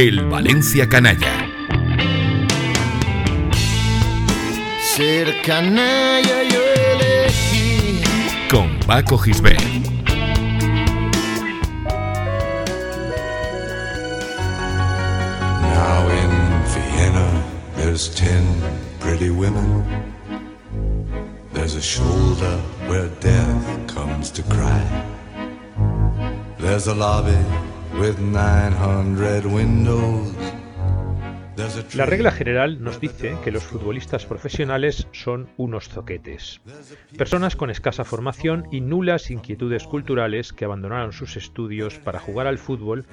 El Valencia Canalla. Ser canalla yo elegí. Con Paco Gisbert. Now in Vienna, there's ten pretty women. There's a shoulder where death comes to cry. There's a lobby with 900 windows. La regla general nos dice que los futbolistas profesionales son unos zoquetes, personas con escasa formación y nulas inquietudes culturales que abandonaron sus estudios para jugar al fútbol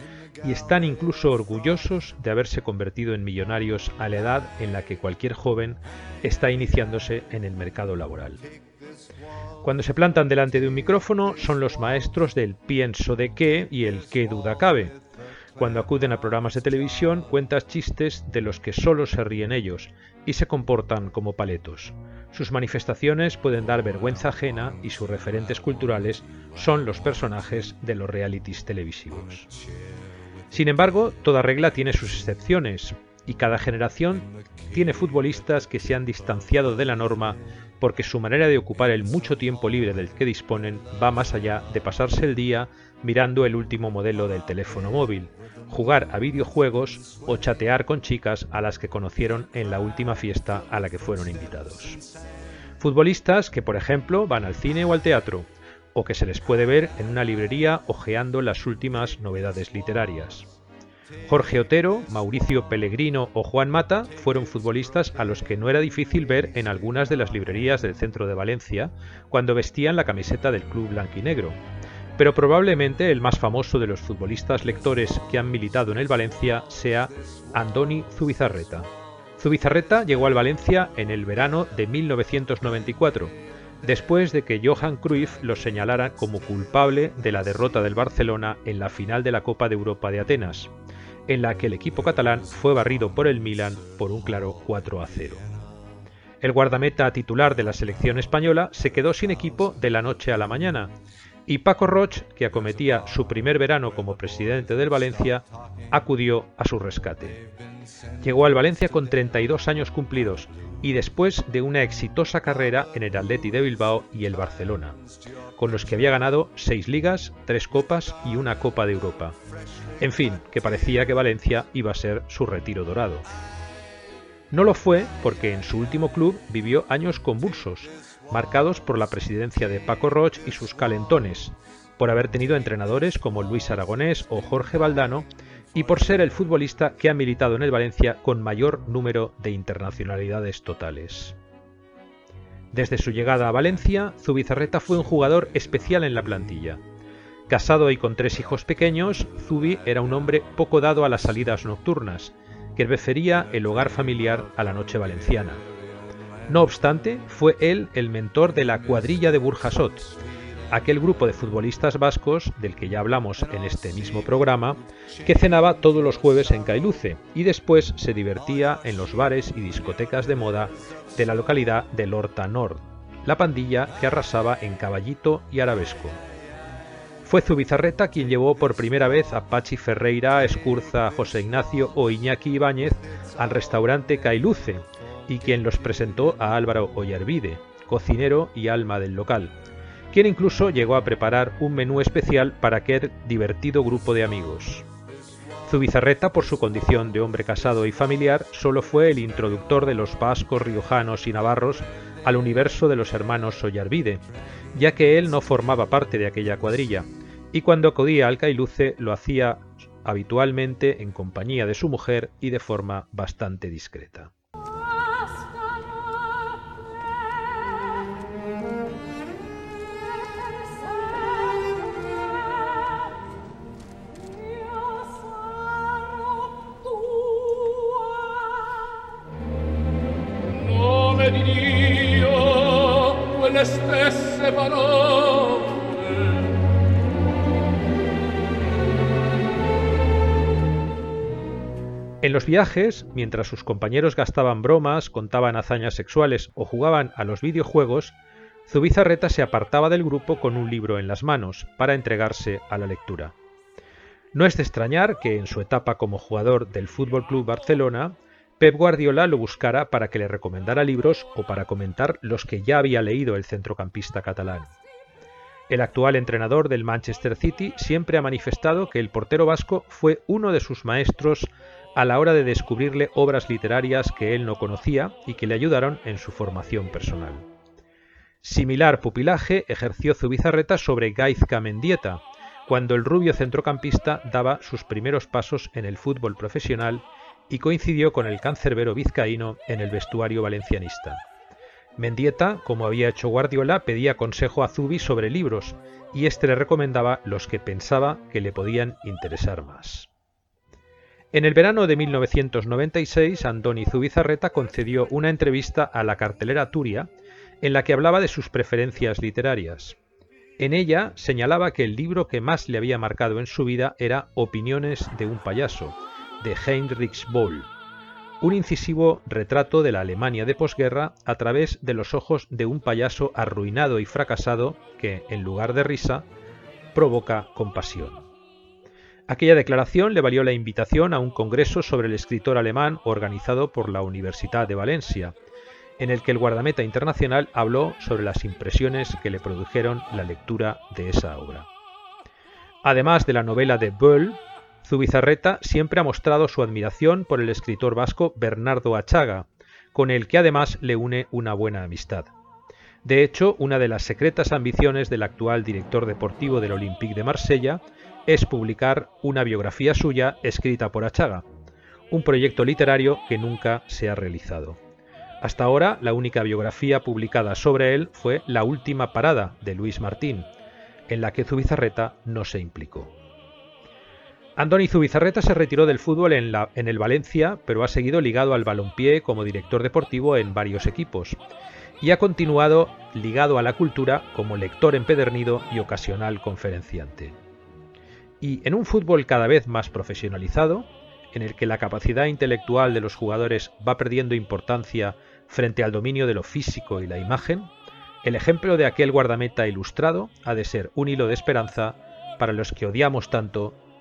y están incluso orgullosos de haberse convertido en millonarios a la edad en la que cualquier joven está iniciándose en el mercado laboral. Cuando se plantan delante de un micrófono son los maestros del pienso de qué y el qué duda cabe cuando acuden a programas de televisión, cuentas chistes de los que solo se ríen ellos y se comportan como paletos. Sus manifestaciones pueden dar vergüenza ajena y sus referentes culturales son los personajes de los realities televisivos. Sin embargo, toda regla tiene sus excepciones y cada generación tiene futbolistas que se han distanciado de la norma porque su manera de ocupar el mucho tiempo libre del que disponen va más allá de pasarse el día mirando el último modelo del teléfono móvil, jugar a videojuegos o chatear con chicas a las que conocieron en la última fiesta a la que fueron invitados. Futbolistas que, por ejemplo, van al cine o al teatro, o que se les puede ver en una librería hojeando las últimas novedades literarias. Jorge Otero, Mauricio Pellegrino o Juan Mata fueron futbolistas a los que no era difícil ver en algunas de las librerías del centro de Valencia cuando vestían la camiseta del club blanquinegro, pero probablemente el más famoso de los futbolistas lectores que han militado en el Valencia sea Andoni Zubizarreta. Zubizarreta llegó al Valencia en el verano de 1994, después de que Johan Cruyff lo señalara como culpable de la derrota del Barcelona en la final de la Copa de Europa de Atenas, en la que el equipo catalán fue barrido por el Milan por un claro 4 a 0. El guardameta titular de la selección española se quedó sin equipo de la noche a la mañana y Paco Roch, que acometía su primer verano como presidente del Valencia, acudió a su rescate. Llegó al Valencia con 32 años cumplidos y después de una exitosa carrera en el Atleti de Bilbao y el Barcelona, con los que había ganado seis ligas, tres copas y una Copa de Europa. En fin, que parecía que Valencia iba a ser su retiro dorado. No lo fue porque en su último club vivió años convulsos, marcados por la presidencia de Paco Roch y sus calentones, por haber tenido entrenadores como Luis Aragonés o Jorge Valdano y por ser el futbolista que ha militado en el Valencia con mayor número de internacionalidades totales. Desde su llegada a Valencia, Zubizarreta fue un jugador especial en la plantilla. Casado y con tres hijos pequeños, Zubi era un hombre poco dado a las salidas nocturnas, que prefería el hogar familiar a la noche valenciana. No obstante, fue él el mentor de la cuadrilla de Burjasot, aquel grupo de futbolistas vascos del que ya hablamos en este mismo programa, que cenaba todos los jueves en Cailuce y después se divertía en los bares y discotecas de moda de la localidad de Lorta Nord, la pandilla que arrasaba en Caballito y Arabesco. Fue Zubizarreta quien llevó por primera vez a Pachi Ferreira, Escurza, José Ignacio o Iñaki Ibáñez al restaurante Cailuce y quien los presentó a Álvaro Ollarvide, cocinero y alma del local, quien incluso llegó a preparar un menú especial para aquel divertido grupo de amigos. Zubizarreta, por su condición de hombre casado y familiar, solo fue el introductor de los vascos, riojanos y navarros al universo de los hermanos Ollarvide, ya que él no formaba parte de aquella cuadrilla, y cuando acudía al Cailuce lo hacía habitualmente en compañía de su mujer y de forma bastante discreta. En los viajes, mientras sus compañeros gastaban bromas, contaban hazañas sexuales o jugaban a los videojuegos, Zubizarreta se apartaba del grupo con un libro en las manos para entregarse a la lectura. No es de extrañar que en su etapa como jugador del Fútbol Club Barcelona, Pep Guardiola lo buscara para que le recomendara libros o para comentar los que ya había leído el centrocampista catalán. El actual entrenador del Manchester City siempre ha manifestado que el portero vasco fue uno de sus maestros a la hora de descubrirle obras literarias que él no conocía y que le ayudaron en su formación personal. Similar pupilaje ejerció Zubizarreta sobre Gaizka Mendieta, cuando el rubio centrocampista daba sus primeros pasos en el fútbol profesional y coincidió con el cancerbero vizcaíno en el vestuario valencianista. Mendieta, como había hecho Guardiola, pedía consejo a Zubi sobre libros y éste le recomendaba los que pensaba que le podían interesar más. En el verano de 1996, Andoni Zubizarreta concedió una entrevista a la cartelera Turia en la que hablaba de sus preferencias literarias. En ella señalaba que el libro que más le había marcado en su vida era Opiniones de un payaso, de Heinrich Boll, un incisivo retrato de la Alemania de posguerra a través de los ojos de un payaso arruinado y fracasado que, en lugar de risa, provoca compasión. Aquella declaración le valió la invitación a un congreso sobre el escritor alemán organizado por la Universidad de Valencia, en el que el guardameta internacional habló sobre las impresiones que le produjeron la lectura de esa obra. Además de la novela de Boll, Zubizarreta siempre ha mostrado su admiración por el escritor vasco Bernardo Achaga, con el que además le une una buena amistad. De hecho, una de las secretas ambiciones del actual director deportivo del Olympique de Marsella es publicar una biografía suya escrita por Achaga, un proyecto literario que nunca se ha realizado. Hasta ahora, la única biografía publicada sobre él fue La última parada de Luis Martín, en la que Zubizarreta no se implicó. Andoni Zubizarreta se retiró del fútbol en, la, en, el Valencia, pero ha seguido ligado al balompié como director deportivo en varios equipos y ha continuado ligado a la cultura como lector empedernido y ocasional conferenciante. Y en un fútbol cada vez más profesionalizado, en el que la capacidad intelectual de los jugadores va perdiendo importancia frente al dominio de lo físico y la imagen, el ejemplo de aquel guardameta ilustrado ha de ser un hilo de esperanza para los que odiamos tanto